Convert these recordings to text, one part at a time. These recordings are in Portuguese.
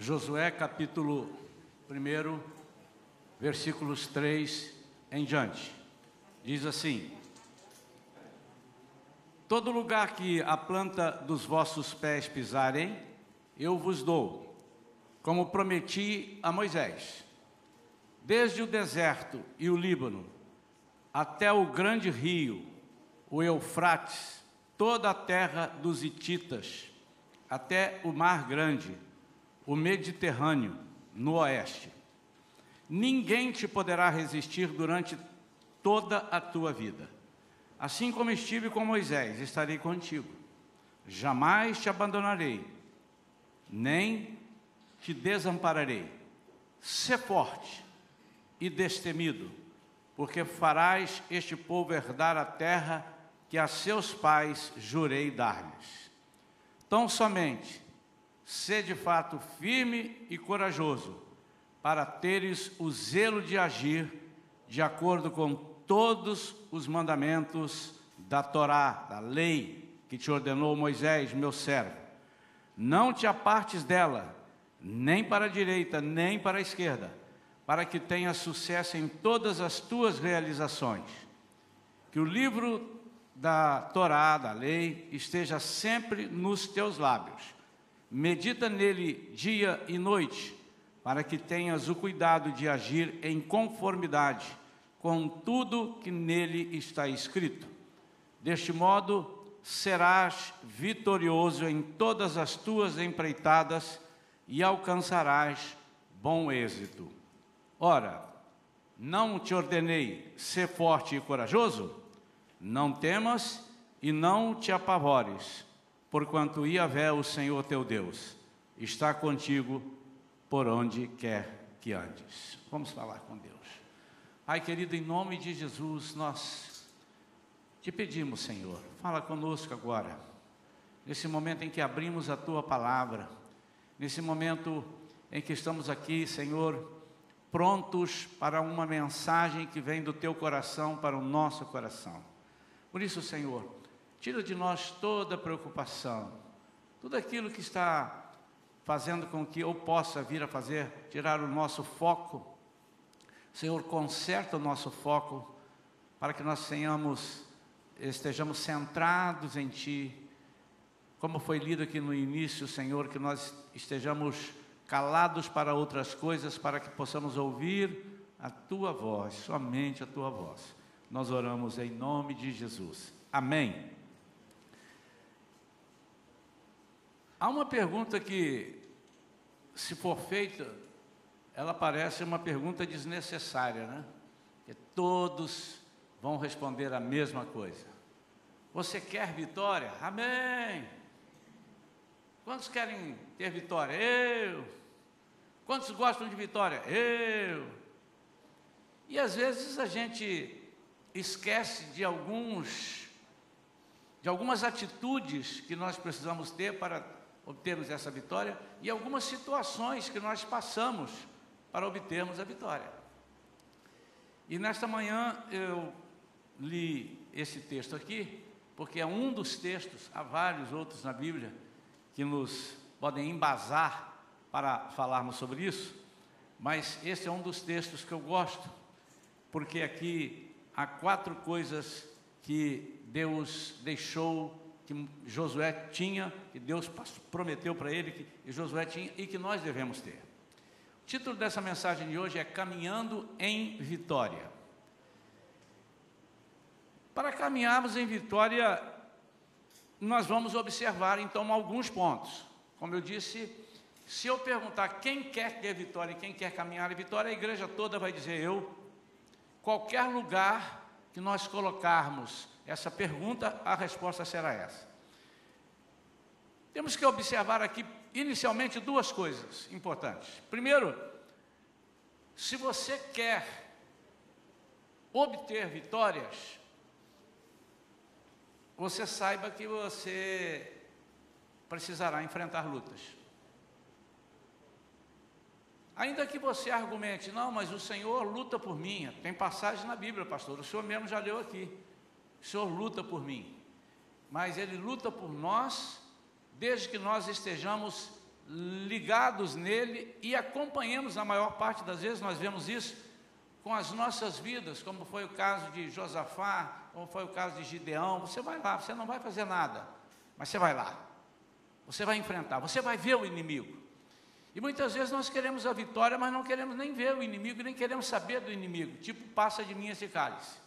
Josué capítulo 1, versículos 3 em diante. Diz assim: Todo lugar que a planta dos vossos pés pisarem, eu vos dou, como prometi a Moisés. Desde o deserto e o Líbano, até o grande rio, o Eufrates, toda a terra dos Hititas, até o Mar Grande, o Mediterrâneo, no oeste. Ninguém te poderá resistir durante toda a tua vida. Assim como estive com Moisés, estarei contigo. Jamais te abandonarei, nem te desampararei. Sê forte e destemido, porque farás este povo herdar a terra que a seus pais jurei dar-lhes. Tão somente, sê de fato firme e corajoso, para teres o zelo de agir de acordo com todos os mandamentos da Torá, da lei que te ordenou Moisés, meu servo. Não te apartes dela, nem para a direita, nem para a esquerda, para que tenhas sucesso em todas as tuas realizações. Que o livro da Torá, da lei, esteja sempre nos teus lábios. Medita nele dia e noite, para que tenhas o cuidado de agir em conformidade com tudo que nele está escrito. Deste modo, serás vitorioso em todas as tuas empreitadas e alcançarás bom êxito. Ora, não te ordenei ser forte e corajoso? Não temas e não te apavores, porquanto Iavé, o Senhor teu Deus, está contigo por onde quer que andes. Vamos falar com Deus. Pai querido, em nome de Jesus, nós te pedimos, Senhor, fala conosco agora, nesse momento em que abrimos a tua palavra, nesse momento em que estamos aqui, Senhor, prontos para uma mensagem que vem do teu coração para o nosso coração. Por isso, Senhor, tira de nós toda preocupação, tudo aquilo que está fazendo com que eu possa vir a fazer, tirar o nosso foco. Senhor, conserta o nosso foco para que nós tenhamos, estejamos centrados em Ti. Como foi lido aqui no início, Senhor, que nós estejamos calados para outras coisas, para que possamos ouvir a Tua voz, somente a Tua voz. Nós oramos em nome de Jesus. Amém. Há uma pergunta que, se for feita, ela parece uma pergunta desnecessária, né? Que todos vão responder a mesma coisa. Você quer vitória? Amém. Quantos querem ter vitória? Eu. Quantos gostam de vitória? Eu. E às vezes a gente esquece de alguns de algumas atitudes que nós precisamos ter para obtermos essa vitória e algumas situações que nós passamos para obtermos a vitória. E nesta manhã eu li esse texto aqui, porque é um dos textos, há vários outros na Bíblia que nos podem embasar para falarmos sobre isso, mas esse é um dos textos que eu gosto, porque aqui há quatro coisas que Deus deixou, que Josué tinha, que Deus prometeu para ele, que Josué tinha e que nós devemos ter. O título dessa mensagem de hoje é Caminhando em Vitória. Para caminharmos em vitória, nós vamos observar então alguns pontos. Como eu disse, se eu perguntar quem quer ter vitória e quem quer caminhar em vitória, a igreja toda vai dizer eu, Qualquer lugar que nós colocarmos essa pergunta, a resposta será essa. Temos que observar aqui, inicialmente, duas coisas importantes. Primeiro, se você quer obter vitórias, você saiba que você precisará enfrentar lutas. Ainda que você argumente, não, mas o Senhor luta por mim. Tem passagem na Bíblia, pastor. O Senhor mesmo já leu aqui. O Senhor luta por mim. Mas Ele luta por nós, desde que nós estejamos ligados nele e acompanhamos, na maior parte das vezes, nós vemos isso com as nossas vidas, como foi o caso de Josafá, como foi o caso de Gideão. Você vai lá, você não vai fazer nada, mas você vai lá. Você vai enfrentar, você vai ver o inimigo. E muitas vezes nós queremos a vitória, mas não queremos nem ver o inimigo, nem queremos saber do inimigo, tipo passa de mim esse cálice.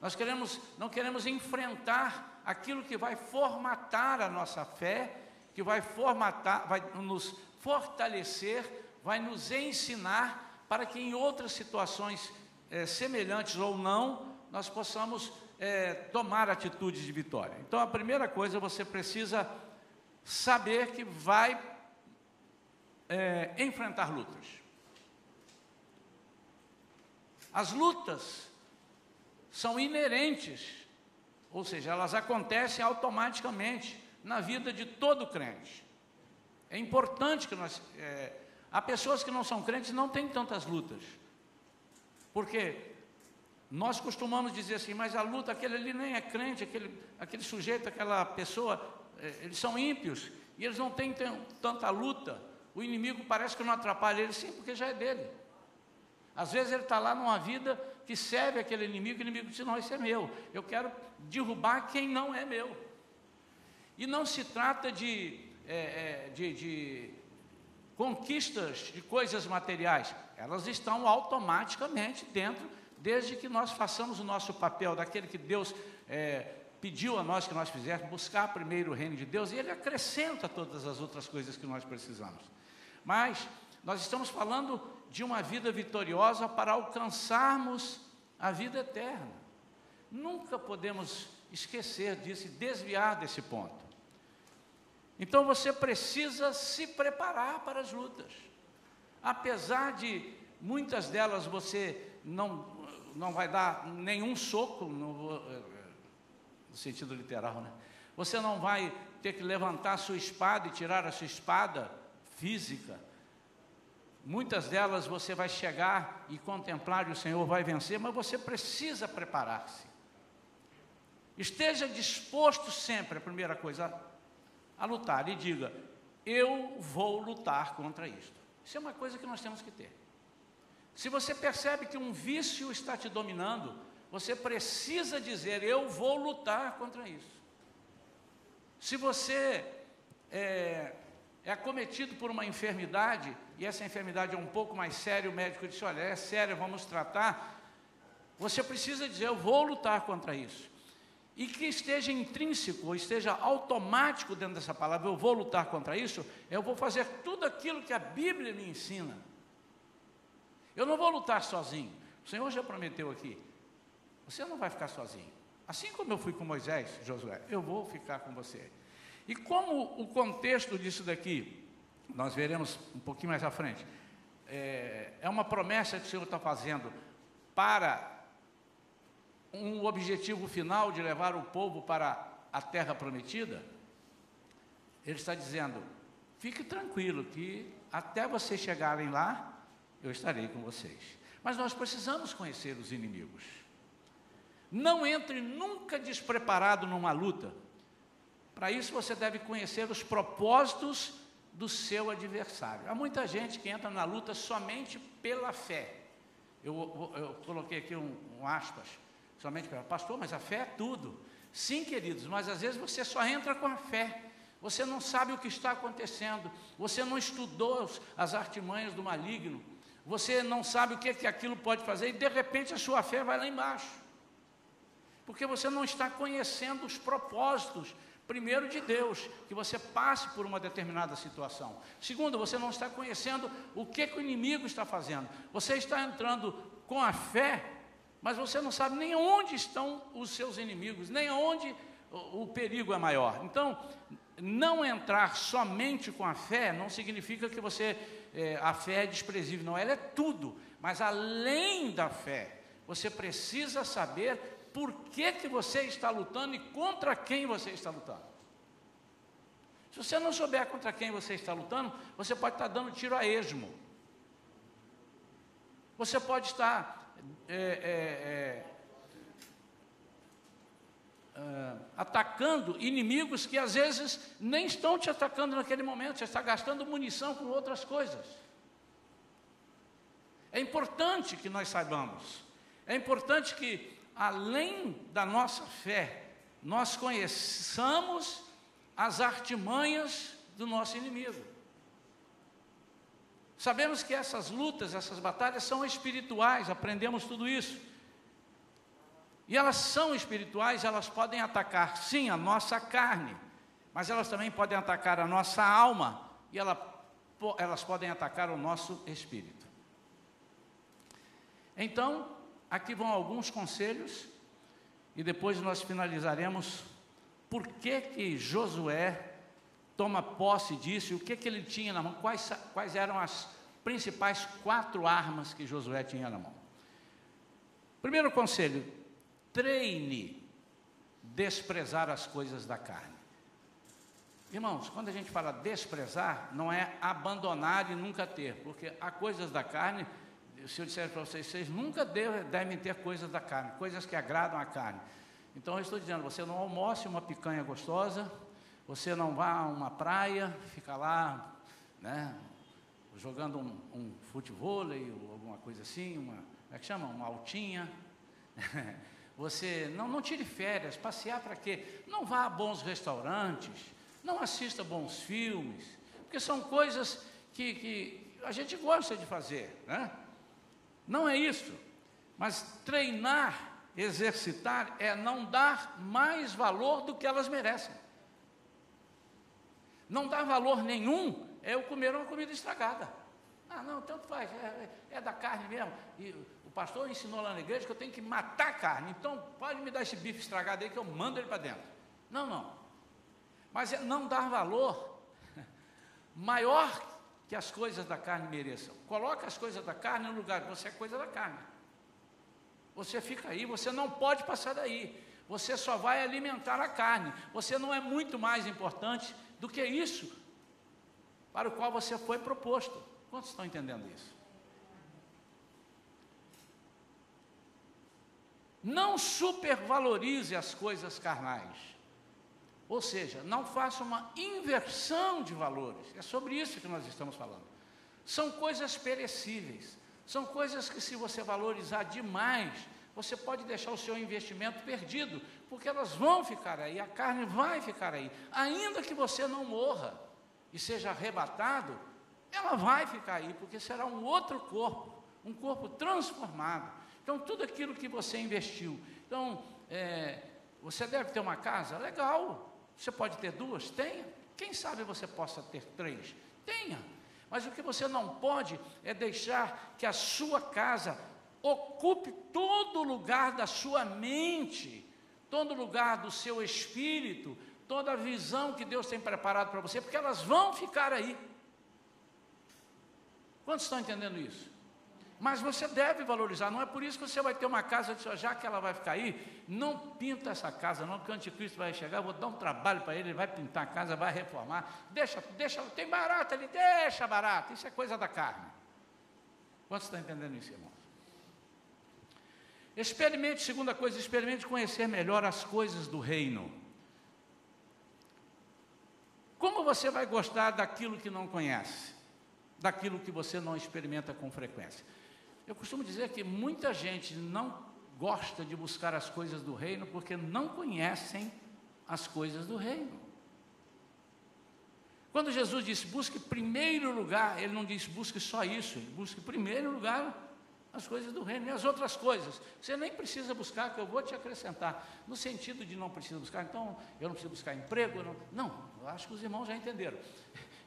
Nós queremos, não queremos enfrentar aquilo que vai formatar a nossa fé, que vai formatar, vai nos fortalecer, vai nos ensinar para que em outras situações é, semelhantes ou não, nós possamos é, tomar atitudes de vitória. Então, a primeira coisa, você precisa saber que vai é, enfrentar lutas. As lutas são inerentes, ou seja, elas acontecem automaticamente na vida de todo crente. É importante que nós. É, há pessoas que não são crentes não têm tantas lutas. Porque nós costumamos dizer assim, mas a luta, aquele ali nem é crente, aquele, aquele sujeito, aquela pessoa, é, eles são ímpios e eles não têm tanta luta. O inimigo parece que não atrapalha ele, sim, porque já é dele. Às vezes ele está lá numa vida que serve aquele inimigo, e o inimigo diz: Não, esse é meu. Eu quero derrubar quem não é meu. E não se trata de, é, é, de, de conquistas de coisas materiais, elas estão automaticamente dentro, desde que nós façamos o nosso papel, daquele que Deus é, pediu a nós que nós fizéssemos, buscar primeiro o reino de Deus, e Ele acrescenta todas as outras coisas que nós precisamos. Mas nós estamos falando de uma vida vitoriosa para alcançarmos a vida eterna. Nunca podemos esquecer disso e desviar desse ponto. Então você precisa se preparar para as lutas. Apesar de muitas delas você não, não vai dar nenhum soco, no, no sentido literal, né? Você não vai ter que levantar a sua espada e tirar a sua espada física. Muitas delas você vai chegar e contemplar e o Senhor vai vencer, mas você precisa preparar-se. Esteja disposto sempre, a primeira coisa, a lutar e diga: Eu vou lutar contra isto. Isso é uma coisa que nós temos que ter. Se você percebe que um vício está te dominando, você precisa dizer: Eu vou lutar contra isso. Se você é, é acometido por uma enfermidade, e essa enfermidade é um pouco mais séria, o médico disse: Olha, é séria, vamos tratar. Você precisa dizer: Eu vou lutar contra isso. E que esteja intrínseco, ou esteja automático dentro dessa palavra: Eu vou lutar contra isso, eu vou fazer tudo aquilo que a Bíblia me ensina. Eu não vou lutar sozinho. O Senhor já prometeu aqui: Você não vai ficar sozinho. Assim como eu fui com Moisés, Josué, eu vou ficar com você. E como o contexto disso daqui, nós veremos um pouquinho mais à frente, é, é uma promessa que o Senhor está fazendo para um objetivo final de levar o povo para a terra prometida, ele está dizendo: fique tranquilo que até vocês chegarem lá, eu estarei com vocês. Mas nós precisamos conhecer os inimigos. Não entre nunca despreparado numa luta. Para isso você deve conhecer os propósitos do seu adversário. Há muita gente que entra na luta somente pela fé. Eu, eu, coloquei aqui um, um, aspas, somente pela pastor, mas a fé é tudo. Sim, queridos, mas às vezes você só entra com a fé. Você não sabe o que está acontecendo, você não estudou as artimanhas do maligno, você não sabe o que, é que aquilo pode fazer, e de repente a sua fé vai lá embaixo. Porque você não está conhecendo os propósitos Primeiro, de Deus, que você passe por uma determinada situação. Segundo, você não está conhecendo o que, que o inimigo está fazendo. Você está entrando com a fé, mas você não sabe nem onde estão os seus inimigos, nem onde o, perigo é maior. Então, não entrar somente com a fé não significa que você é, a fé é desprezível, não, ela é tudo. Mas além da fé, você precisa saber por que, que você está lutando e contra quem você está lutando. Se você não souber contra quem você está lutando, você pode estar dando tiro a esmo. Você pode estar é, é, é, atacando inimigos que às vezes nem estão te atacando naquele momento, você está gastando munição com outras coisas. É importante que nós saibamos, é importante que, além da nossa fé, nós conheçamos as artimanhas do nosso inimigo. Sabemos que essas lutas, essas batalhas são espirituais, aprendemos tudo isso. E elas são espirituais, elas podem atacar, sim, a nossa carne, mas elas também podem atacar a nossa alma e ela, elas podem atacar o nosso espírito. Então, aqui vão alguns conselhos e depois nós finalizaremos por que que Josué toma posse disso e o que que ele tinha na mão, quais, quais eram as principais quatro armas que Josué tinha na mão. Primeiro conselho, treine desprezar as coisas da carne. Irmãos, quando a gente fala desprezar, não é abandonar e nunca ter, porque há coisas da carne, se eu disser para vocês, vocês nunca devem ter coisas da carne, coisas que agradam a carne. Então eu estou dizendo, você não almoce uma picanha gostosa, você não vá a uma praia, fica lá, né, jogando um, um futebol ou alguma coisa assim, uma, como é que chama? Uma altinha. Você não, não tire férias, passear para quê? Não vá a bons restaurantes, não assista bons filmes, porque são coisas que, que a gente gosta de fazer, né? Não é isso, mas treinar, exercitar é não dar mais valor do que elas merecem. Não dar valor nenhum é eu comer uma comida estragada. Ah, não, tanto faz, é, é, é da carne mesmo. E o pastor ensinou lá na igreja que eu tenho que matar a carne. Então, pode me dar esse bife estragado aí que eu mando ele para dentro. Não, não. Mas é não dar valor maior que as coisas da carne mereçam. Coloca as coisas da carne no lugar, você é coisa da carne. Você fica aí, você não pode passar daí. Você só vai alimentar a carne. Você não é muito mais importante do que isso para o qual você foi proposto. Quantos estão entendendo isso? Não supervalorize as coisas carnais. Ou seja, não faça uma inversão de valores. É sobre isso que nós estamos falando. São coisas perecíveis. São coisas que, se você valorizar demais, você pode deixar o seu investimento perdido, porque elas vão ficar aí, a carne vai ficar aí. Ainda que você não morra e seja arrebatado, ela vai ficar aí, porque será um outro corpo, um corpo transformado. Então, tudo aquilo que você investiu. Então, é, você deve ter uma casa? Legal. Você pode ter duas? Tenha. Quem sabe você possa ter três? Tenha. Mas o que você não pode é deixar que a sua casa ocupe todo lugar da sua mente, todo lugar do seu espírito, toda a visão que Deus tem preparado para você, porque elas vão ficar aí. Quantos estão entendendo isso? Mas você deve valorizar, não é por isso que você vai ter uma casa, já que ela vai ficar aí, não pinta essa casa, não, porque o anticristo vai chegar, vou dar um trabalho para ele, ele vai pintar a casa, vai reformar, deixa, deixa, tem barato ali, deixa barato, isso é coisa da carne. Quantos estão entendendo isso, irmãos? Experimente, segunda coisa, experimente conhecer melhor as coisas do reino. Como você vai gostar daquilo que não conhece? daquilo que você não experimenta com frequência. Eu costumo dizer que muita gente não gosta de buscar as coisas do reino porque não conhecem as coisas do reino. Quando Jesus disse busque primeiro lugar, ele não disse busque só isso, ele busque primeiro lugar as coisas do reino e as outras coisas. Você nem precisa buscar, que eu vou te acrescentar. No sentido de não precisa buscar, então eu não preciso buscar emprego. Não, não eu acho que os irmãos já entenderam.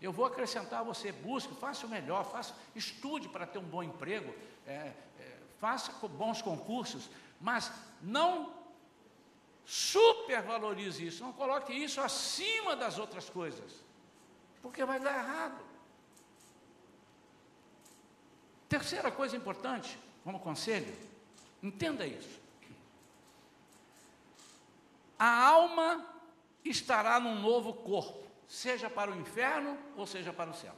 Eu vou acrescentar a você, busque, faça o melhor, faça, estude para ter um bom emprego, é, é, faça bons concursos, mas não supervalorize isso, não coloque isso acima das outras coisas, porque vai dar errado. Terceira coisa importante, como conselho, entenda isso. A alma estará num novo corpo seja para o inferno ou seja para o céu.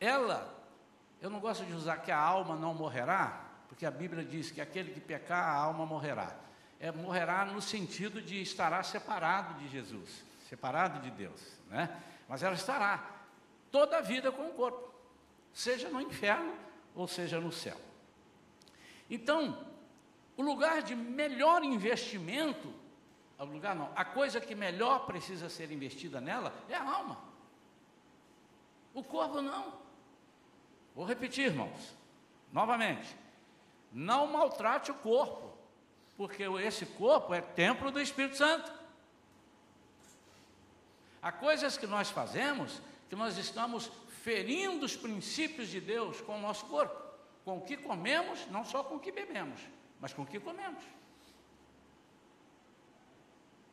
Ela, eu não gosto de usar que a alma não morrerá, porque a Bíblia diz que aquele que pecar, a alma morrerá. é, morrerá no sentido de estará separado de Jesus, separado de Deus, né? Mas ela estará toda a vida com o corpo, seja no inferno ou seja no céu. Então, o lugar de melhor investimento, o lugar não, a coisa que melhor precisa ser investida nela é a alma. O corpo não. Vou repetir, irmãos, novamente. Não maltrate o corpo, porque esse corpo é templo do Espírito Santo. Há coisas que nós fazemos que nós estamos ferindo os princípios de Deus com o nosso corpo, com o que comemos, não só com o que bebemos, mas com o que comemos.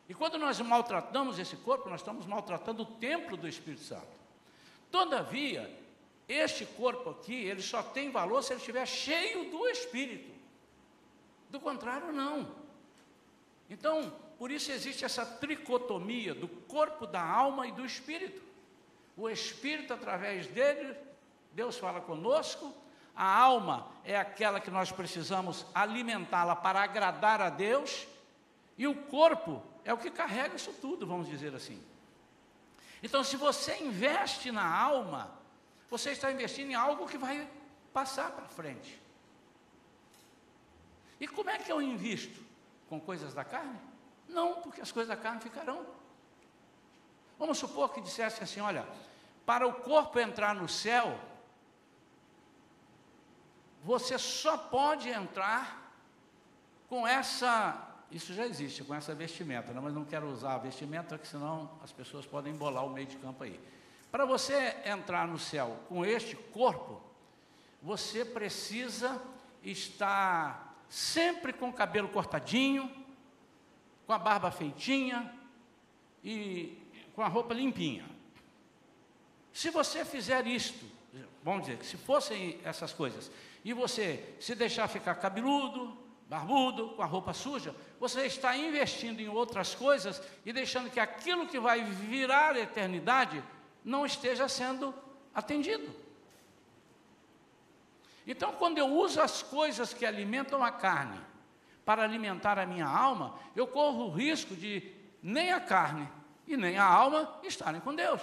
E quando nós maltratamos esse corpo, nós estamos maltratando o templo do Espírito Santo. Todavia, este corpo aqui, ele só tem valor se ele estiver cheio do Espírito. Do contrário, não. Então, por isso existe essa tricotomia do corpo, da alma e do Espírito. O Espírito, através dele, Deus fala conosco. A alma é aquela que nós precisamos alimentá-la para agradar a Deus. E o corpo é o que carrega isso tudo, vamos dizer assim. Então, se você investe na alma, você está investindo em algo que vai passar para frente. E como é que eu invisto? Com coisas da carne? Não, porque as coisas da carne ficarão. Vamos supor que dissesse assim: olha, para o corpo entrar no céu, você só pode entrar com essa. Isso já existe, com essa vestimenta, né? mas não quero usar a vestimenta, porque senão as pessoas podem embolar o meio de campo aí. Para você entrar no céu com este corpo, você precisa estar sempre com o cabelo cortadinho, com a barba feitinha e com a roupa limpinha. Se você fizer isto, vamos dizer, se fossem essas coisas, e você se deixar ficar cabeludo, barbudo, com a roupa suja, você está investindo em outras coisas e deixando que aquilo que vai virar a eternidade não esteja sendo atendido. Então, quando eu uso as coisas que alimentam a carne para alimentar a minha alma, eu corro o risco de nem a carne e nem a alma estarem com Deus.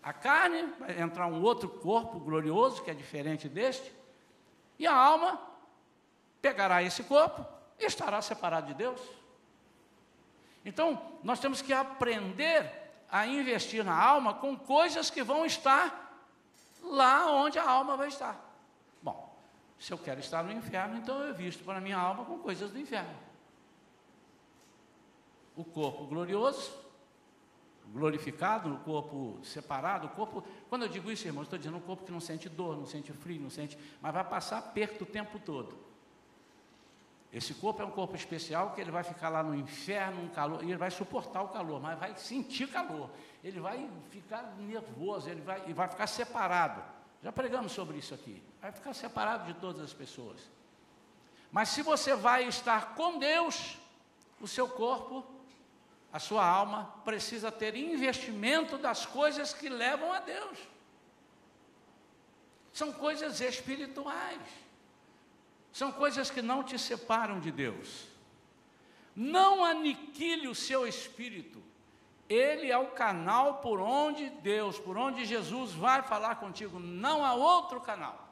A carne vai entrar um outro corpo glorioso, que é diferente deste, e a alma pegará esse corpo e estará separado de Deus. Então, nós temos que aprender a investir na alma com coisas que vão estar lá onde a alma vai estar. Bom, se eu quero estar no inferno, então eu visto para a minha alma com coisas do inferno. O corpo glorioso, glorificado, o corpo separado, o corpo, quando eu digo isso, irmãos, estou dizendo um corpo que não sente dor, não sente frio, não sente, mas vai passar perto o tempo todo. Esse corpo é um corpo especial que ele vai ficar lá no inferno, um calor, e ele vai suportar o calor, mas vai sentir calor. Ele vai ficar nervoso, ele vai, e vai ficar separado. Já pregamos sobre isso aqui. Vai ficar separado de todas as pessoas. Mas se você vai estar com Deus, o seu corpo, a sua alma, precisa ter investimento das coisas que levam a Deus. São coisas espirituais. São coisas que não te separam de Deus. Não aniquile o seu espírito. Ele é o canal por onde Deus, por onde Jesus vai falar contigo. Não há outro canal.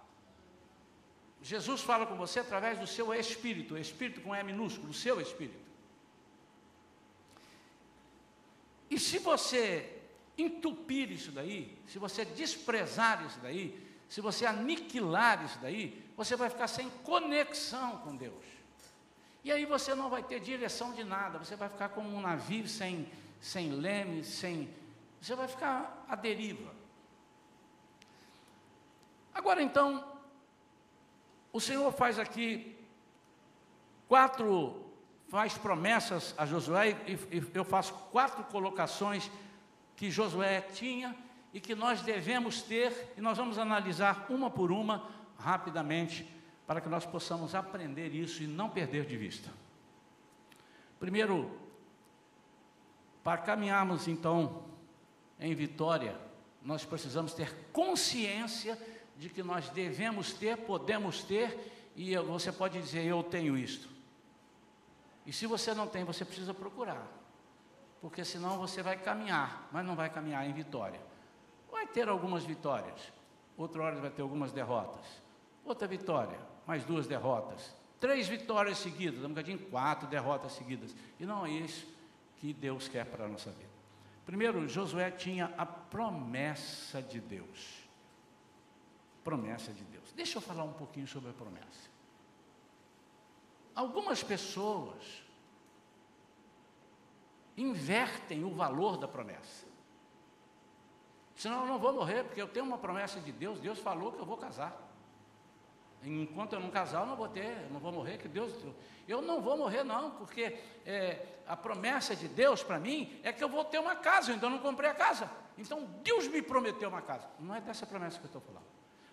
Jesus fala com você através do seu espírito, espírito com E minúsculo, o seu espírito. E se você entupir isso daí, se você desprezar isso daí, se você aniquilar isso daí, você vai ficar sem conexão com Deus. E aí você não vai ter direção de nada, você vai ficar como um navio sem, sem leme, sem. Você vai ficar à deriva. Agora então, o Senhor faz aqui quatro, faz promessas a Josué, e, e eu faço quatro colocações que Josué tinha e que nós devemos ter, e nós vamos analisar uma por uma rapidamente, para que nós possamos aprender isso e não perder de vista. Primeiro, para caminharmos então em vitória, nós precisamos ter consciência de que nós devemos ter, podemos ter, e você pode dizer, eu tenho isto. E se você não tem, você precisa procurar. Porque senão você vai caminhar, mas não vai caminhar em vitória. Vai ter algumas vitórias, outra hora vai ter algumas derrotas. Outra vitória, mais duas derrotas. Três vitórias seguidas, um bocadinho, quatro derrotas seguidas. E não é isso que Deus quer para a nossa vida. Primeiro, Josué tinha a promessa de Deus. Promessa de Deus. Deixa eu falar um pouquinho sobre a promessa. Algumas pessoas invertem o valor da promessa. Senão eu não vou morrer, porque eu tenho uma promessa de Deus, Deus falou que eu vou casar. Enquanto eu não casar, eu não vou ter, eu não vou morrer, que Deus. Eu não vou morrer, não, porque é, a promessa de Deus para mim é que eu vou ter uma casa, eu ainda não comprei a casa. Então Deus me prometeu uma casa. Não é dessa promessa que eu estou falando.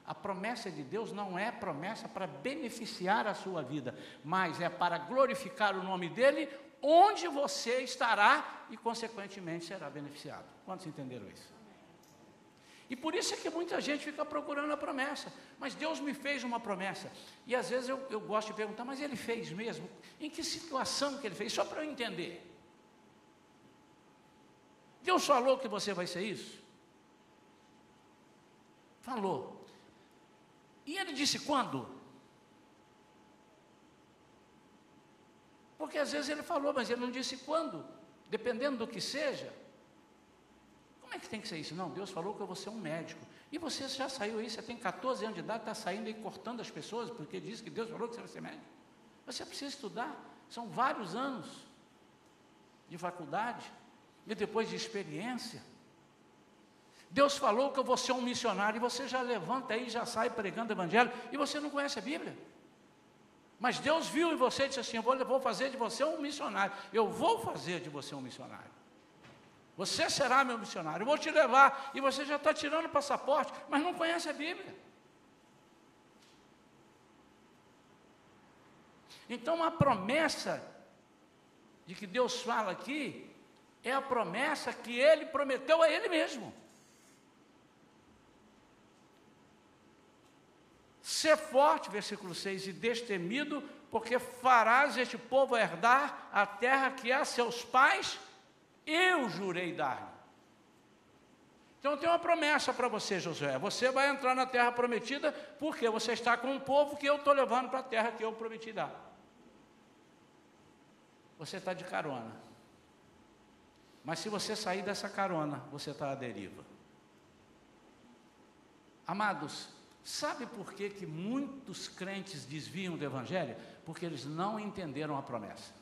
A promessa de Deus não é promessa para beneficiar a sua vida, mas é para glorificar o nome dEle, onde você estará e, consequentemente, será beneficiado. Quantos entenderam isso? E por isso é que muita gente fica procurando a promessa. Mas Deus me fez uma promessa. E às vezes eu, eu gosto de perguntar, mas Ele fez mesmo? Em que situação que Ele fez? Só para eu entender. Deus falou que você vai ser isso? Falou. E ele disse quando? Porque às vezes ele falou, mas ele não disse quando. Dependendo do que seja. É que tem que ser isso? Não, Deus falou que eu vou ser um médico. E você já saiu aí, você tem 14 anos de idade, está saindo aí cortando as pessoas, porque diz que Deus falou que você vai ser médico. Você precisa estudar. São vários anos de faculdade e depois de experiência. Deus falou que eu vou ser um missionário, e você já levanta aí, já sai pregando o evangelho, e você não conhece a Bíblia. Mas Deus viu em você e disse assim: Eu vou fazer de você um missionário. Eu vou fazer de você um missionário. Você será meu missionário. Eu vou te levar. E você já está tirando o passaporte, mas não conhece a Bíblia. Então a promessa de que Deus fala aqui é a promessa que ele prometeu a ele mesmo. Ser forte, versículo 6, e destemido, porque farás este povo herdar a terra que a seus pais eu jurei dar-lhe. Então tem uma promessa para você, Josué. Você vai entrar na terra prometida, porque você está com um povo que eu estou levando para a terra que eu prometi dar. Você está de carona. Mas se você sair dessa carona, você está à deriva. Amados, Sabe por que, que muitos crentes desviam do Evangelho? Porque eles não entenderam a promessa.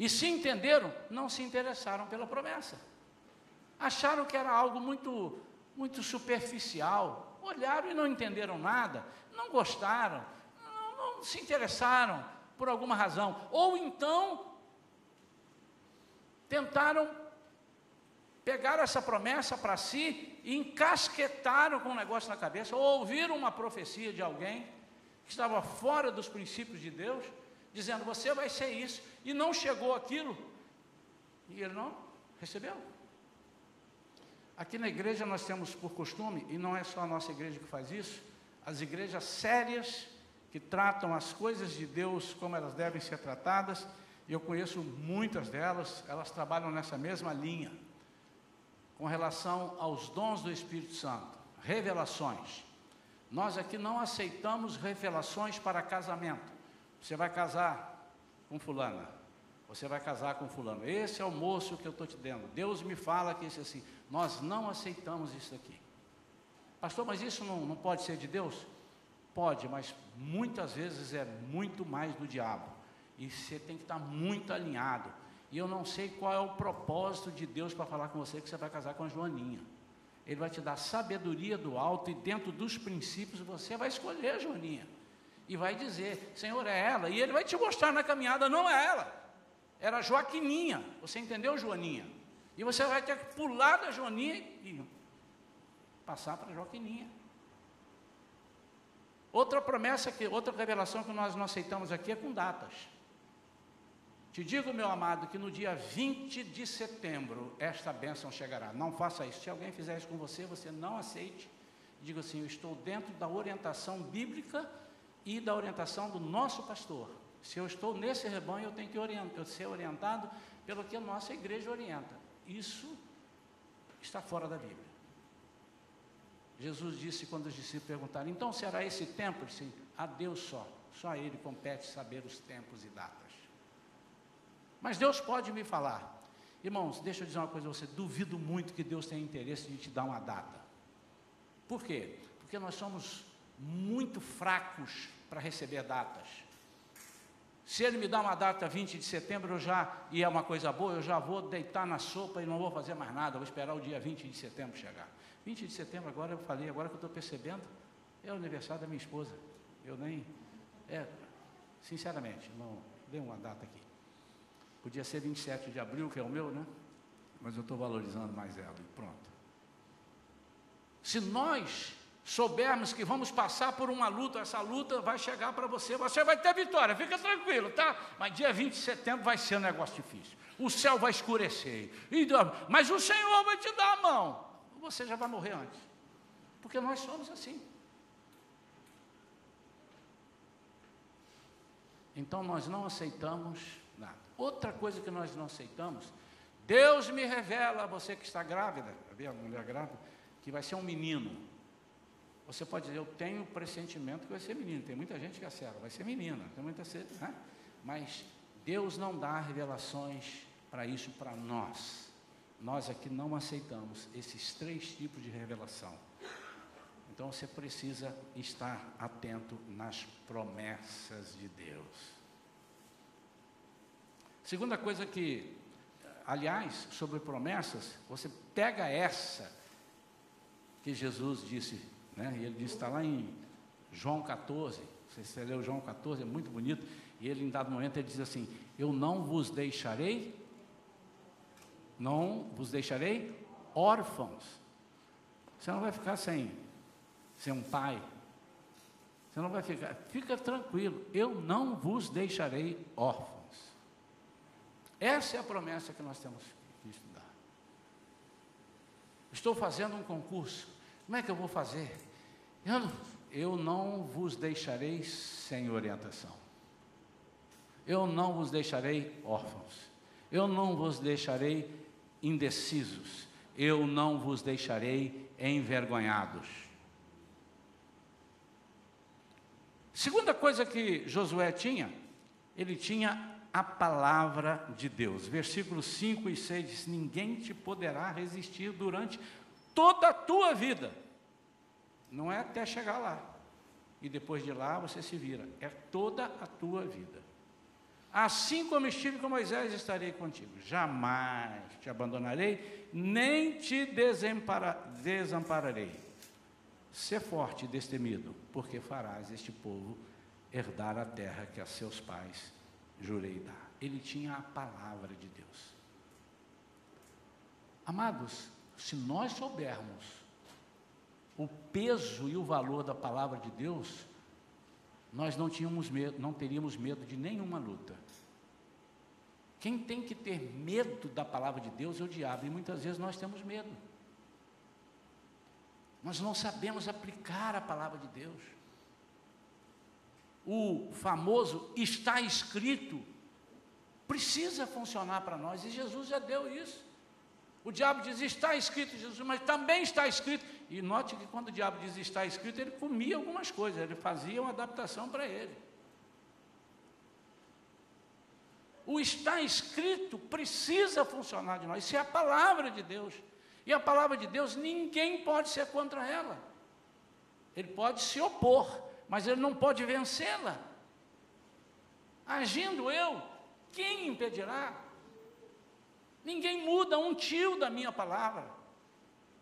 E se entenderam, não se interessaram pela promessa. Acharam que era algo muito, muito superficial. Olharam e não entenderam nada, não gostaram, não, não se interessaram por alguma razão. Ou então tentaram pegaram essa promessa para si e encasquetaram com um negócio na cabeça, ou ouviram uma profecia de alguém que estava fora dos princípios de Deus, dizendo: Você vai ser isso, e não chegou aquilo, e ele não recebeu. Aqui na igreja nós temos por costume, e não é só a nossa igreja que faz isso, as igrejas sérias que tratam as coisas de Deus como elas devem ser tratadas, e eu conheço muitas delas, elas trabalham nessa mesma linha com relação aos dons do Espírito Santo, revelações. Nós aqui não aceitamos revelações para casamento. Você vai casar com fulana, você vai casar com fulano. Esse é o moço que eu estou te dando. Deus me fala que isso é assim. Nós não aceitamos isso aqui. Pastor, mas isso não, não pode ser de Deus? Pode, mas muitas vezes é muito mais do diabo. E você tem que estar muito alinhado. E eu não sei qual é o propósito de Deus para falar com você que você vai casar com a Joaninha. Ele vai te dar sabedoria do alto e dentro dos princípios você vai escolher a Joaninha. E vai dizer, Senhor, é ela. E ele vai te mostrar na caminhada, não é ela. Era Joaquininha. Você entendeu, Joaninha? E você vai ter que pular da Joaninha e passar para Joaquininha. Outra promessa, que, outra revelação que nós não aceitamos aqui é com datas. Te digo, meu amado, que no dia 20 de setembro esta bênção chegará. Não faça isso. Se alguém fizer isso com você, você não aceite. Diga assim: Eu estou dentro da orientação bíblica e da orientação do nosso pastor. Se eu estou nesse rebanho, eu tenho que orientar, ser orientado pelo que a nossa igreja orienta. Isso está fora da Bíblia. Jesus disse quando os discípulos perguntaram: então será esse tempo? Ele disse: a Deus só, só a Ele compete saber os tempos e datas. Mas Deus pode me falar. Irmãos, deixa eu dizer uma coisa a você: duvido muito que Deus tenha interesse de te dar uma data. Por quê? Porque nós somos muito fracos para receber datas. Se ele me dá uma data 20 de setembro, eu já, e é uma coisa boa, eu já vou deitar na sopa e não vou fazer mais nada, vou esperar o dia 20 de setembro chegar. 20 de setembro, agora eu falei, agora que eu estou percebendo, é o aniversário da minha esposa. Eu nem. É, sinceramente, não dei uma data aqui. Podia ser 27 de abril, que é o meu, né? Mas eu estou valorizando mais ela. Pronto. Se nós soubermos que vamos passar por uma luta, essa luta vai chegar para você, você vai ter vitória, fica tranquilo, tá? Mas dia 20 de setembro vai ser um negócio difícil. O céu vai escurecer. Mas o Senhor vai te dar a mão. Você já vai morrer antes. Porque nós somos assim. Então nós não aceitamos nada. Outra coisa que nós não aceitamos, Deus me revela, você que está grávida, a mulher grávida, que vai ser um menino. Você pode dizer, eu tenho pressentimento que vai ser menino. Tem muita gente que acerta, vai ser menina. Tem muita né? Mas Deus não dá revelações para isso para nós. Nós aqui não aceitamos esses três tipos de revelação. Então você precisa estar atento nas promessas de Deus. Segunda coisa que, aliás, sobre promessas, você pega essa que Jesus disse né? E ele diz, está lá em João 14, você leu João 14, é muito bonito, e ele em dado momento ele diz assim, eu não vos deixarei, não vos deixarei órfãos. Você não vai ficar sem, sem um pai. Você não vai ficar, fica tranquilo, eu não vos deixarei órfãos. Essa é a promessa que nós temos que estudar. Estou fazendo um concurso. Como é que eu vou fazer? Eu não, eu não vos deixarei sem orientação. Eu não vos deixarei órfãos. Eu não vos deixarei indecisos. Eu não vos deixarei envergonhados. Segunda coisa que Josué tinha, ele tinha a palavra de Deus. Versículos 5 e 6 diz: Ninguém te poderá resistir durante toda a tua vida. Não é até chegar lá. E depois de lá você se vira. É toda a tua vida. Assim como estive com Moisés, estarei contigo. Jamais te abandonarei, nem te desampararei. Sê forte e destemido, porque farás este povo herdar a terra que a seus pais jurei dar. Ele tinha a palavra de Deus. Amados, se nós soubermos o peso e o valor da palavra de Deus, nós não tínhamos medo, não teríamos medo de nenhuma luta. Quem tem que ter medo da palavra de Deus é o diabo, e muitas vezes nós temos medo. Nós não sabemos aplicar a palavra de Deus. O famoso está escrito precisa funcionar para nós, e Jesus já deu isso. O diabo diz: está escrito, Jesus, mas também está escrito. E note que quando o diabo diz está escrito, ele comia algumas coisas, ele fazia uma adaptação para ele. O está escrito precisa funcionar de nós, isso é a palavra de Deus. E a palavra de Deus, ninguém pode ser contra ela. Ele pode se opor, mas ele não pode vencê-la. Agindo eu, quem impedirá? Ninguém muda um tio da minha palavra,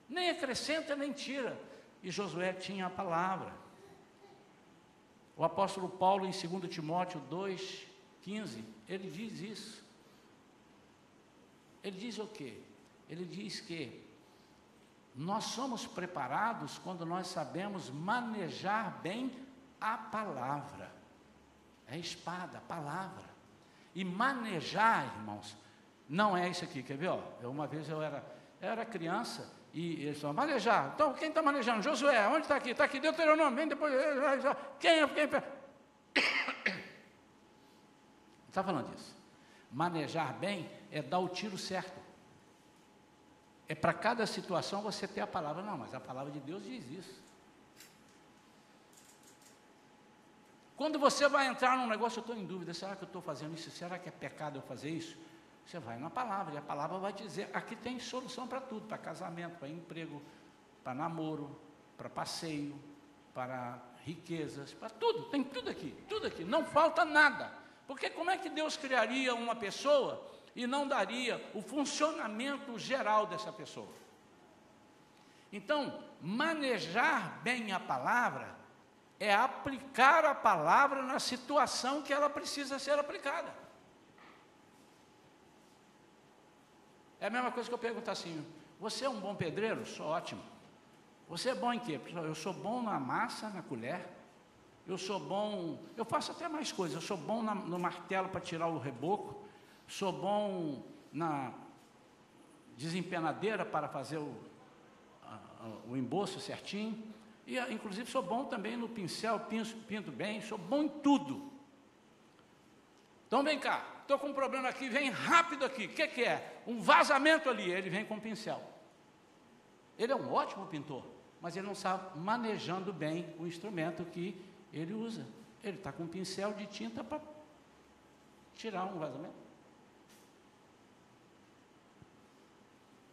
nem acrescenta nem tira. E Josué tinha a palavra. O apóstolo Paulo, em 2 Timóteo 2, 15, ele diz isso. Ele diz o quê? Ele diz que nós somos preparados quando nós sabemos manejar bem a palavra. É a espada, a palavra. E manejar, irmãos, não é isso aqui, quer ver? Ó, eu, uma vez eu era, eu era criança e eles falaram, manejar. Então, quem está manejando? Josué, onde está aqui? Está aqui, Deuteronômio, vem depois. Quem é? Quem é? Está falando disso. Manejar bem é dar o tiro certo. É para cada situação você ter a palavra. Não, mas a palavra de Deus diz isso. Quando você vai entrar num negócio, eu estou em dúvida: será que eu estou fazendo isso? Será que é pecado eu fazer isso? Você vai na palavra, e a palavra vai dizer: aqui tem solução para tudo: para casamento, para emprego, para namoro, para passeio, para riquezas, para tudo, tem tudo aqui, tudo aqui, não falta nada. Porque como é que Deus criaria uma pessoa e não daria o funcionamento geral dessa pessoa? Então, manejar bem a palavra é aplicar a palavra na situação que ela precisa ser aplicada. É a mesma coisa que eu perguntar assim: você é um bom pedreiro? Sou ótimo. Você é bom em quê? Eu sou bom na massa, na colher. Eu sou bom, eu faço até mais coisas. Eu sou bom na, no martelo para tirar o reboco. Sou bom na desempenadeira para fazer o, o embolso certinho. E, inclusive, sou bom também no pincel, pinto, pinto bem, sou bom em tudo. Então, vem cá, estou com um problema aqui, vem rápido aqui. O que, que é? Um vazamento ali. Ele vem com um pincel. Ele é um ótimo pintor, mas ele não sabe manejando bem o instrumento que ele usa. Ele está com um pincel de tinta para tirar um vazamento.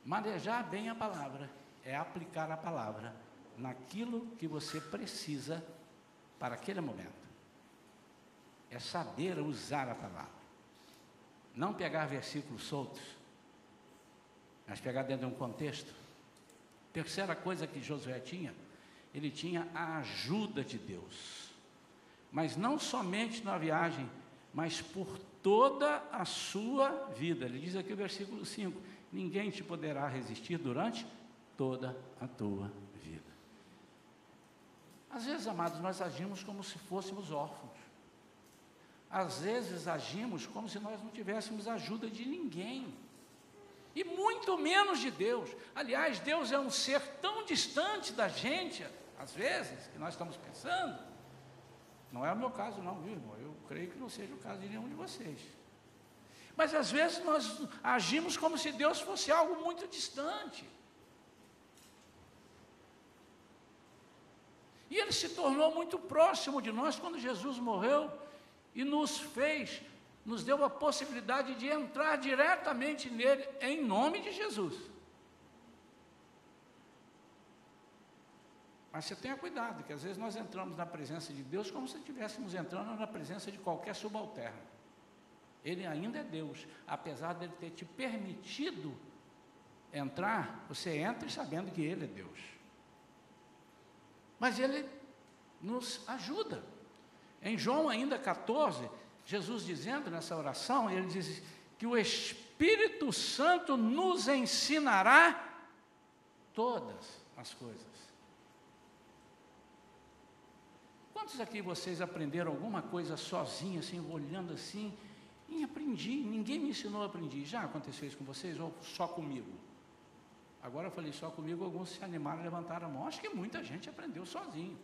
Manejar bem a palavra é aplicar a palavra naquilo que você precisa para aquele momento é saber usar a palavra. Não pegar versículos soltos, mas pegar dentro de um contexto. Terceira coisa que Josué tinha, ele tinha a ajuda de Deus. Mas não somente na viagem, mas por toda a sua vida. Ele diz aqui o versículo 5: Ninguém te poderá resistir durante toda a tua vida. Às vezes, amados, nós agimos como se fôssemos órfãos às vezes agimos como se nós não tivéssemos ajuda de ninguém, e muito menos de Deus. Aliás, Deus é um ser tão distante da gente, às vezes, que nós estamos pensando. Não é o meu caso, não, viu, irmão? Eu creio que não seja o caso de nenhum de vocês. Mas às vezes nós agimos como se Deus fosse algo muito distante. E ele se tornou muito próximo de nós quando Jesus morreu e nos fez, nos deu a possibilidade de entrar diretamente nele em nome de Jesus. Mas você tenha cuidado, que às vezes nós entramos na presença de Deus como se estivéssemos entrando na presença de qualquer subalterno. Ele ainda é Deus, apesar dele ter te permitido entrar, você entra sabendo que Ele é Deus. Mas Ele nos ajuda. Em João ainda 14, Jesus dizendo nessa oração, ele diz que o Espírito Santo nos ensinará todas as coisas. Quantos aqui vocês aprenderam alguma coisa sozinho, assim, olhando assim? E aprendi, ninguém me ensinou a aprender. Já aconteceu isso com vocês ou só comigo? Agora eu falei só comigo, alguns se animaram a levantar a mão. Acho que muita gente aprendeu sozinho.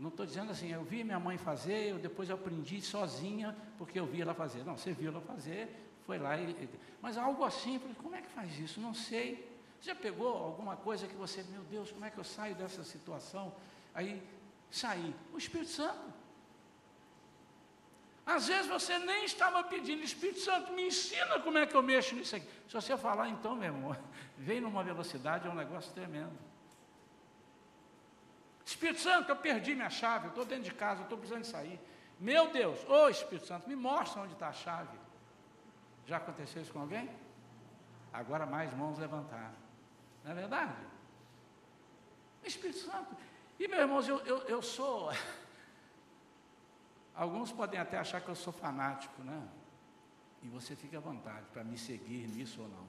Não estou dizendo assim, eu vi minha mãe fazer, eu depois aprendi sozinha, porque eu vi ela fazer. Não, você viu ela fazer, foi lá e. Mas algo assim, como é que faz isso? Não sei. Você já pegou alguma coisa que você, meu Deus, como é que eu saio dessa situação? Aí saí. O Espírito Santo. Às vezes você nem estava pedindo, Espírito Santo, me ensina como é que eu mexo nisso aqui. Se você falar, então, meu irmão, vem numa velocidade, é um negócio tremendo. Espírito Santo, eu perdi minha chave, eu estou dentro de casa, eu estou precisando sair. Meu Deus, ô Espírito Santo, me mostra onde está a chave. Já aconteceu isso com alguém? Agora mais mãos levantaram. Não é verdade? Espírito Santo. E meus irmãos, eu, eu, eu sou. Alguns podem até achar que eu sou fanático, né? E você fica à vontade para me seguir nisso ou não.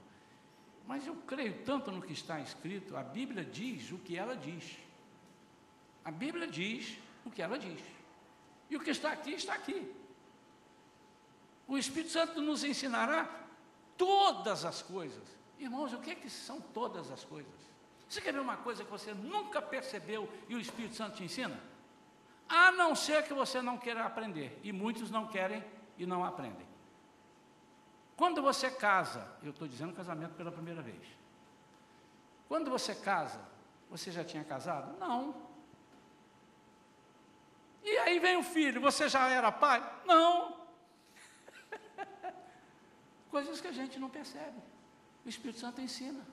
Mas eu creio tanto no que está escrito, a Bíblia diz o que ela diz. A Bíblia diz o que ela diz. E o que está aqui, está aqui. O Espírito Santo nos ensinará todas as coisas. Irmãos, o que, é que são todas as coisas? Você quer ver uma coisa que você nunca percebeu e o Espírito Santo te ensina? A não ser que você não queira aprender. E muitos não querem e não aprendem. Quando você casa, eu estou dizendo casamento pela primeira vez. Quando você casa, você já tinha casado? Não. E aí vem o filho, você já era pai? Não. Coisas que a gente não percebe. O Espírito Santo ensina.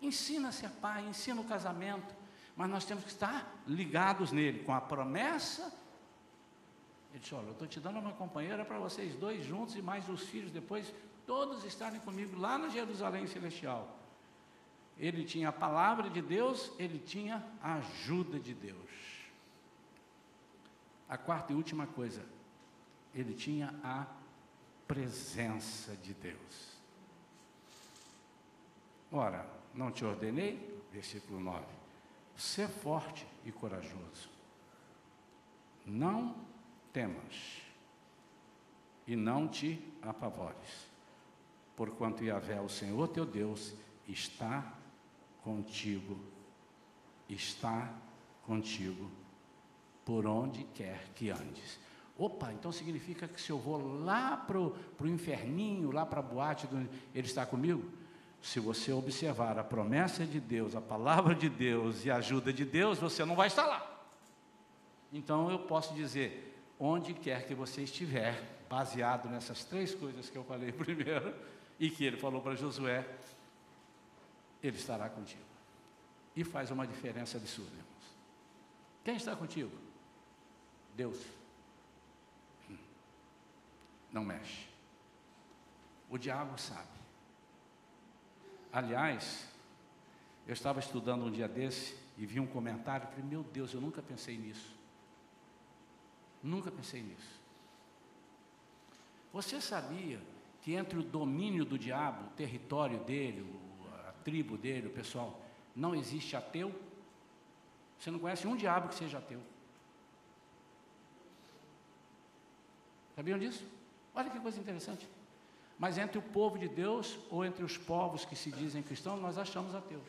Ensina a ser pai, ensina o casamento. Mas nós temos que estar ligados nele, com a promessa. Ele disse: Olha, eu estou te dando uma companheira para vocês dois juntos e mais os filhos depois, todos estarem comigo lá na Jerusalém Celestial. Ele tinha a palavra de Deus, ele tinha a ajuda de Deus. A quarta e última coisa, ele tinha a presença de Deus. Ora, não te ordenei? Versículo 9. Ser forte e corajoso. Não temas e não te apavores, porquanto Yahvé, o Senhor teu Deus, está contigo, está contigo por onde quer que andes. Opa, então significa que se eu vou lá para o inferninho, lá para a boate, ele está comigo? Se você observar a promessa de Deus, a palavra de Deus e a ajuda de Deus, você não vai estar lá. Então eu posso dizer, onde quer que você estiver, baseado nessas três coisas que eu falei primeiro, e que ele falou para Josué, ele estará contigo. E faz uma diferença absurda, irmãos. Quem está contigo? Deus. Não mexe. O diabo sabe. Aliás, eu estava estudando um dia desse e vi um comentário falei, meu Deus, eu nunca pensei nisso. Nunca pensei nisso. Você sabia que entre o domínio do diabo, o território dele, a tribo dele, o pessoal, não existe ateu? Você não conhece um diabo que seja ateu. Sabiam disso? Olha que coisa interessante. Mas entre o povo de Deus ou entre os povos que se dizem cristãos, nós achamos ateus.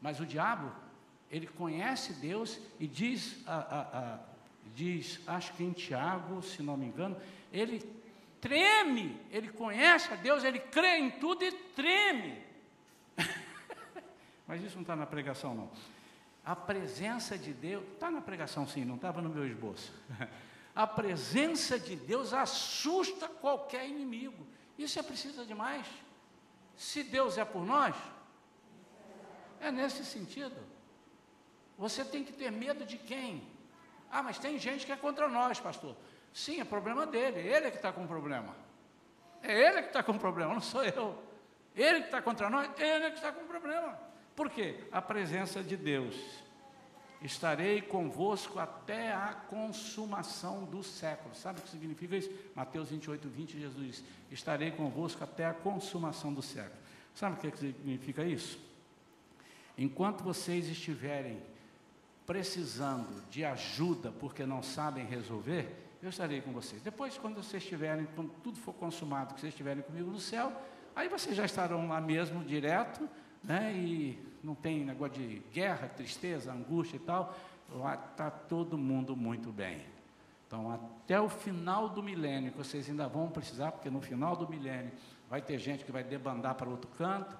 Mas o diabo, ele conhece Deus e diz, a, a, a, diz, acho que em Tiago, se não me engano, ele treme, ele conhece a Deus, ele crê em tudo e treme. Mas isso não está na pregação, não. A presença de Deus, está na pregação sim, não estava no meu esboço. A presença de Deus assusta qualquer inimigo. Isso é precisa demais. Se Deus é por nós, é nesse sentido. Você tem que ter medo de quem? Ah, mas tem gente que é contra nós, pastor. Sim, é problema dele, ele é que está com problema. É ele que está com problema, não sou eu. Ele que está contra nós, ele é que está com problema. Por quê? A presença de Deus estarei convosco até a consumação do século. Sabe o que significa isso? Mateus 28, 20, Jesus diz: Estarei convosco até a consumação do século. Sabe o que significa isso? Enquanto vocês estiverem precisando de ajuda porque não sabem resolver, eu estarei com vocês. Depois, quando vocês estiverem, quando tudo for consumado, que vocês estiverem comigo no céu, aí vocês já estarão lá mesmo, direto, né? E não tem negócio de guerra, tristeza, angústia e tal, lá está todo mundo muito bem. Então, até o final do milênio, que vocês ainda vão precisar, porque no final do milênio vai ter gente que vai debandar para outro canto,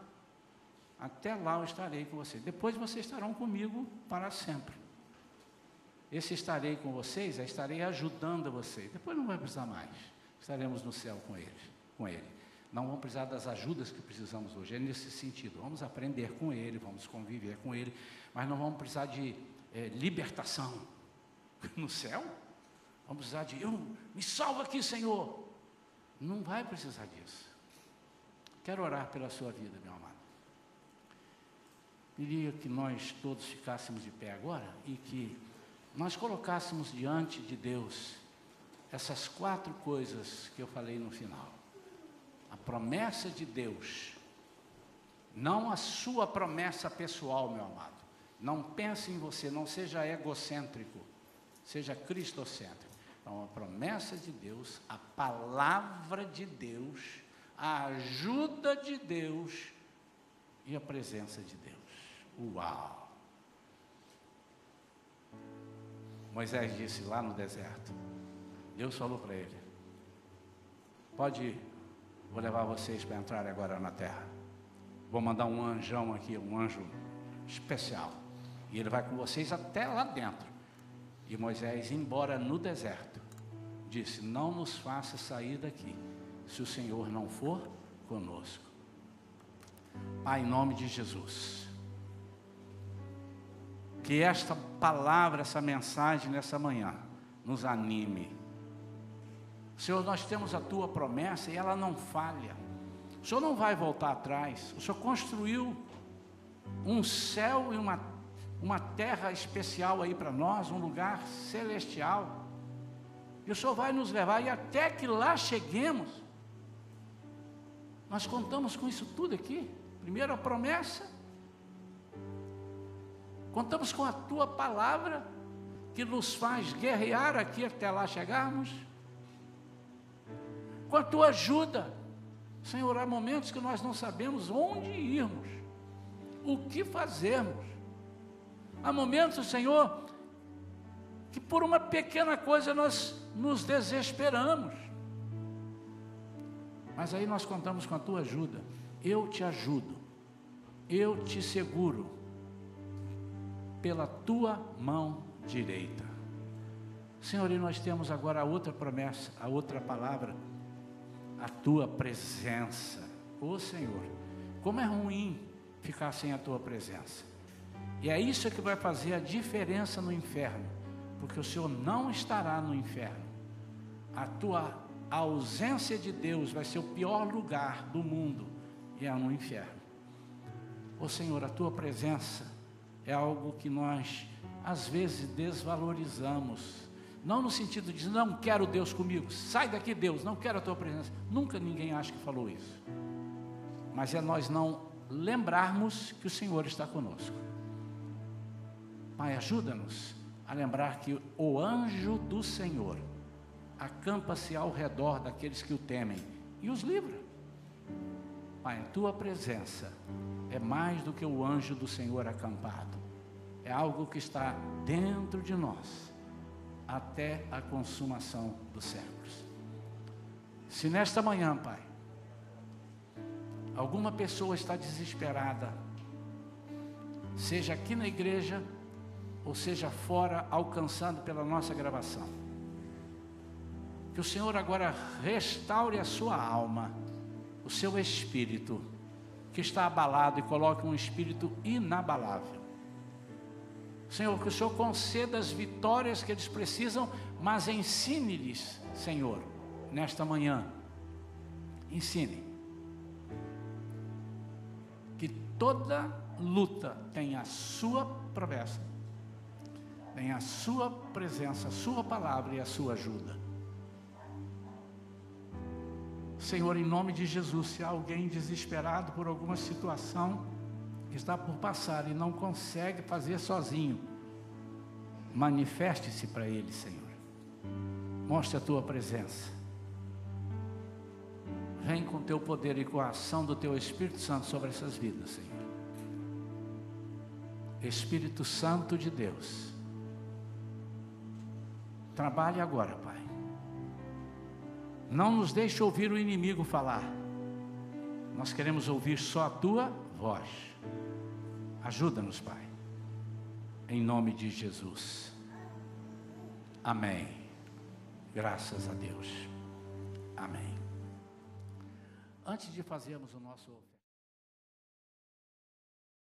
até lá eu estarei com vocês. Depois vocês estarão comigo para sempre. Esse estarei com vocês, é estarei ajudando vocês. Depois não vai precisar mais. Estaremos no céu com ele, com ele não vamos precisar das ajudas que precisamos hoje. É nesse sentido. Vamos aprender com Ele, vamos conviver com Ele, mas não vamos precisar de é, libertação no céu. Vamos precisar de, eu, me salva aqui, Senhor. Não vai precisar disso. Quero orar pela sua vida, meu amado. Queria que nós todos ficássemos de pé agora e que nós colocássemos diante de Deus essas quatro coisas que eu falei no final a promessa de Deus, não a sua promessa pessoal, meu amado. Não pense em você, não seja egocêntrico, seja cristocêntrico. Então, a promessa de Deus, a palavra de Deus, a ajuda de Deus e a presença de Deus. Uau! Moisés disse lá no deserto, Deus falou para ele: Pode ir. Vou levar vocês para entrar agora na terra. Vou mandar um anjão aqui, um anjo especial. E ele vai com vocês até lá dentro. E Moisés, embora no deserto, disse: Não nos faça sair daqui, se o Senhor não for conosco. Pai, em nome de Jesus. Que esta palavra, essa mensagem nessa manhã, nos anime. Senhor, nós temos a tua promessa e ela não falha. O Senhor não vai voltar atrás. O Senhor construiu um céu e uma, uma terra especial aí para nós, um lugar celestial. E o Senhor vai nos levar, e até que lá cheguemos, nós contamos com isso tudo aqui. Primeiro a promessa, contamos com a tua palavra, que nos faz guerrear aqui até lá chegarmos, com a tua ajuda. Senhor, há momentos que nós não sabemos onde irmos, o que fazermos. Há momentos, Senhor, que por uma pequena coisa nós nos desesperamos. Mas aí nós contamos com a tua ajuda. Eu te ajudo eu te seguro pela tua mão direita. Senhor, e nós temos agora a outra promessa, a outra palavra, a tua presença. Ô oh, Senhor, como é ruim ficar sem a tua presença. E é isso que vai fazer a diferença no inferno, porque o Senhor não estará no inferno. A tua ausência de Deus vai ser o pior lugar do mundo, e é no inferno. Ô oh, Senhor, a tua presença é algo que nós às vezes desvalorizamos. Não no sentido de não quero Deus comigo, sai daqui Deus, não quero a tua presença. Nunca ninguém acha que falou isso. Mas é nós não lembrarmos que o Senhor está conosco. Pai, ajuda-nos a lembrar que o anjo do Senhor acampa-se ao redor daqueles que o temem e os livra. Pai, a tua presença é mais do que o anjo do Senhor acampado. É algo que está dentro de nós até a consumação dos séculos. Se nesta manhã, Pai, alguma pessoa está desesperada, seja aqui na igreja ou seja fora, alcançando pela nossa gravação, que o Senhor agora restaure a sua alma, o seu espírito que está abalado e coloque um espírito inabalável. Senhor, que o Senhor conceda as vitórias que eles precisam, mas ensine-lhes, Senhor, nesta manhã. Ensine. Que toda luta tenha a sua promessa, tenha a sua presença, a sua palavra e a sua ajuda. Senhor, em nome de Jesus, se há alguém desesperado por alguma situação que está por passar e não consegue fazer sozinho, manifeste-se para ele, Senhor. Mostre a tua presença. Vem com teu poder e com a ação do teu Espírito Santo sobre essas vidas, Senhor. Espírito Santo de Deus, trabalhe agora, Pai não nos deixe ouvir o inimigo falar. Nós queremos ouvir só a tua voz. Ajuda-nos, Pai. Em nome de Jesus. Amém. Graças a Deus. Amém. Antes de fazermos o nosso